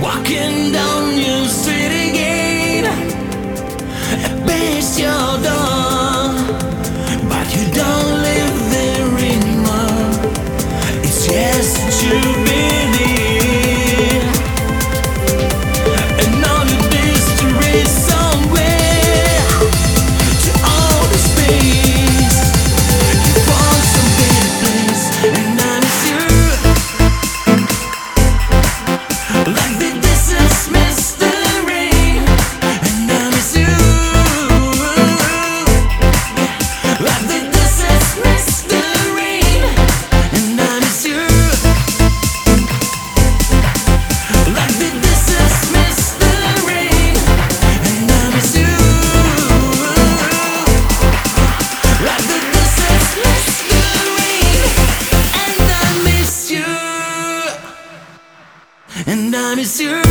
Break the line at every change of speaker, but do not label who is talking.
walking down your street again. Base your door, but you don't live there anymore. It's just to be. and I miss you.